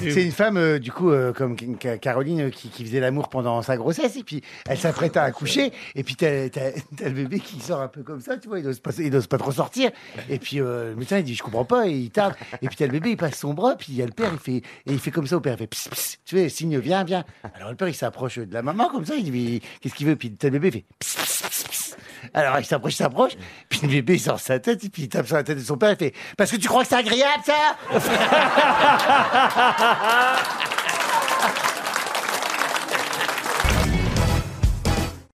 c'est une femme, euh, du coup, euh, comme Ca- Caroline, euh, qui, qui faisait l'amour pendant sa grossesse, et puis elle s'apprête à accoucher, et puis t'as, le bébé qui sort un peu comme ça, tu vois, il n'ose pas, il ose pas trop sortir, et puis le médecin il dit je comprends pas, et il tarde, et puis t'as le bébé, il passe son bras, puis il y a le père, il fait, et il fait comme ça au père, il fait pss, pss, tu vois, signe viens, viens. Alors le père il s'approche de la maman comme ça, il dit qu'est-ce qu'il veut, puis t'as le bébé, il fait pss. Alors il s'approche, il s'approche, puis le bébé sort sa tête, et puis il tape sur la tête de son père, il fait parce que tu crois que c'est agréable ça?